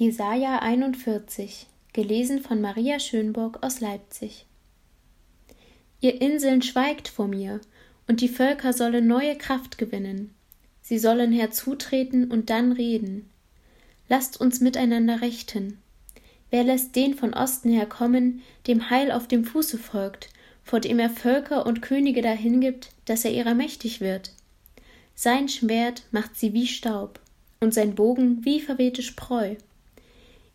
Jesaja 41, gelesen von Maria Schönburg aus Leipzig. Ihr Inseln schweigt vor mir, und die Völker sollen neue Kraft gewinnen. Sie sollen herzutreten und dann reden. Lasst uns miteinander rechten. Wer lässt den von Osten her kommen, dem Heil auf dem Fuße folgt, vor dem er Völker und Könige dahingibt, dass er ihrer mächtig wird? Sein Schwert macht sie wie Staub, und sein Bogen wie verwehte Spreu.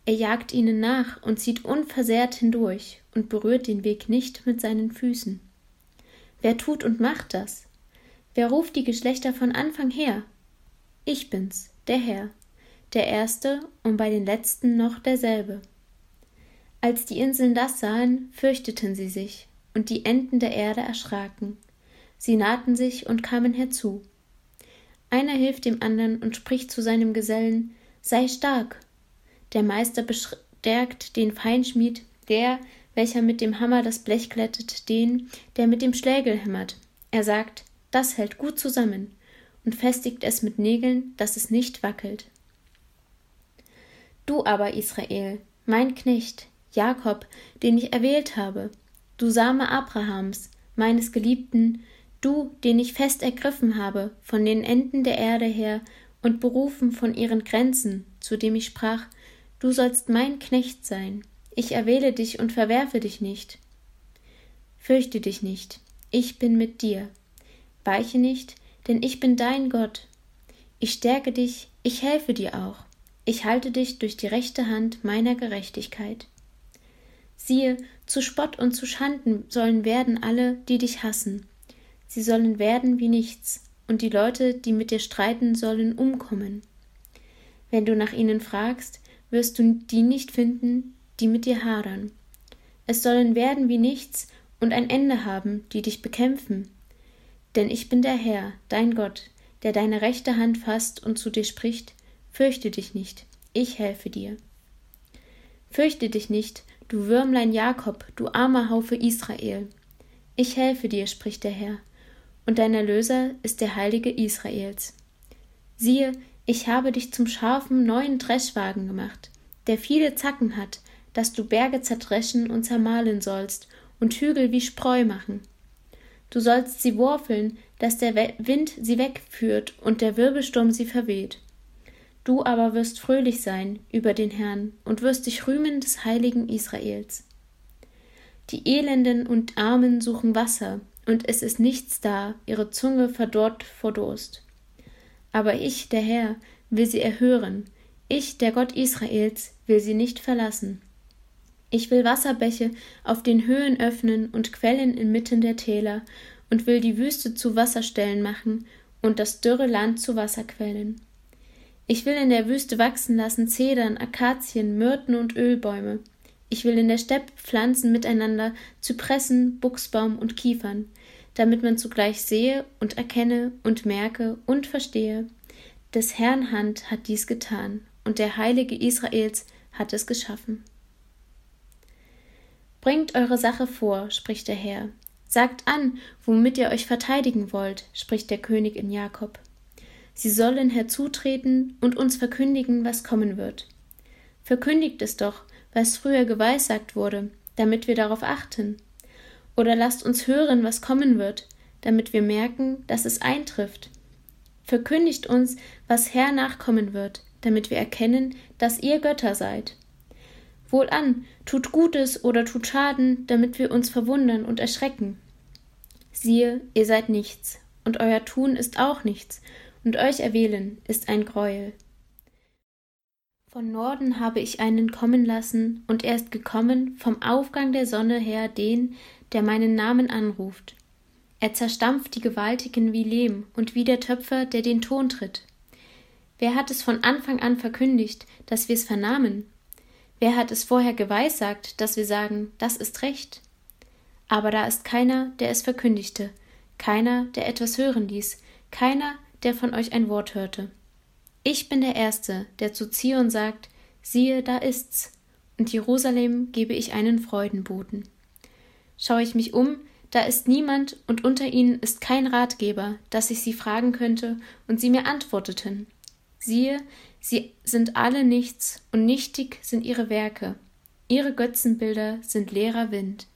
Er jagt ihnen nach und zieht unversehrt hindurch und berührt den Weg nicht mit seinen Füßen. Wer tut und macht das? Wer ruft die Geschlechter von Anfang her? Ich bin's, der Herr, der Erste und bei den Letzten noch derselbe. Als die Inseln das sahen, fürchteten sie sich, und die Enden der Erde erschraken. Sie nahten sich und kamen herzu. Einer hilft dem andern und spricht zu seinem Gesellen Sei stark, der Meister bestärkt den Feinschmied, der, welcher mit dem Hammer das Blech glättet, den, der mit dem Schlägel hämmert. Er sagt, das hält gut zusammen und festigt es mit Nägeln, dass es nicht wackelt. Du aber, Israel, mein Knecht, Jakob, den ich erwählt habe, du Same Abrahams, meines Geliebten, du, den ich fest ergriffen habe von den Enden der Erde her und berufen von ihren Grenzen, zu dem ich sprach, Du sollst mein Knecht sein. Ich erwähle dich und verwerfe dich nicht. Fürchte dich nicht, ich bin mit dir. Weiche nicht, denn ich bin dein Gott. Ich stärke dich, ich helfe dir auch. Ich halte dich durch die rechte Hand meiner Gerechtigkeit. Siehe, zu Spott und zu Schanden sollen werden alle, die dich hassen. Sie sollen werden wie nichts, und die Leute, die mit dir streiten, sollen umkommen. Wenn du nach ihnen fragst, wirst du die nicht finden, die mit dir hadern. Es sollen werden wie nichts und ein Ende haben, die dich bekämpfen. Denn ich bin der Herr, dein Gott, der deine rechte Hand fasst und zu dir spricht, fürchte dich nicht, ich helfe dir. Fürchte dich nicht, du Würmlein Jakob, du armer Haufe Israel. Ich helfe dir, spricht der Herr, und dein Erlöser ist der Heilige Israels. Siehe, ich habe dich zum scharfen neuen Dreschwagen gemacht, der viele Zacken hat, dass du Berge zerdreschen und zermahlen sollst und Hügel wie Spreu machen. Du sollst sie wurfeln, dass der Wind sie wegführt und der Wirbelsturm sie verweht. Du aber wirst fröhlich sein über den Herrn und wirst dich rühmen des heiligen Israels. Die Elenden und Armen suchen Wasser, und es ist nichts da, ihre Zunge verdorrt vor Durst. Aber ich, der Herr, will sie erhören, ich, der Gott Israels, will sie nicht verlassen. Ich will Wasserbäche auf den Höhen öffnen und Quellen inmitten der Täler und will die Wüste zu Wasserstellen machen und das dürre Land zu Wasserquellen. Ich will in der Wüste wachsen lassen Zedern, Akazien, Myrten und Ölbäume. Ich will in der Steppe pflanzen miteinander Zypressen, Buchsbaum und Kiefern, damit man zugleich sehe und erkenne und merke und verstehe, des Herrn Hand hat dies getan, und der Heilige Israels hat es geschaffen. Bringt eure Sache vor, spricht der Herr. Sagt an, womit ihr euch verteidigen wollt, spricht der König in Jakob. Sie sollen herzutreten und uns verkündigen, was kommen wird. Verkündigt es doch, was früher geweissagt wurde, damit wir darauf achten. Oder lasst uns hören, was kommen wird, damit wir merken, dass es eintrifft. Verkündigt uns, was hernach kommen wird, damit wir erkennen, dass ihr Götter seid. Wohlan, tut Gutes oder tut Schaden, damit wir uns verwundern und erschrecken. Siehe, ihr seid nichts, und euer Tun ist auch nichts, und euch erwählen ist ein Greuel. Von Norden habe ich einen kommen lassen, und er ist gekommen vom Aufgang der Sonne her den, der meinen Namen anruft. Er zerstampft die Gewaltigen wie Lehm und wie der Töpfer, der den Ton tritt. Wer hat es von Anfang an verkündigt, dass wir es vernahmen? Wer hat es vorher geweissagt, dass wir sagen, das ist recht? Aber da ist keiner, der es verkündigte, keiner, der etwas hören ließ, keiner, der von euch ein Wort hörte. Ich bin der Erste, der zu Zion sagt, siehe, da ist's, und Jerusalem gebe ich einen Freudenboten. Schaue ich mich um, da ist niemand und unter ihnen ist kein Ratgeber, dass ich sie fragen könnte und sie mir antworteten. Siehe, Sie sind alle nichts und nichtig sind ihre Werke. Ihre Götzenbilder sind leerer Wind.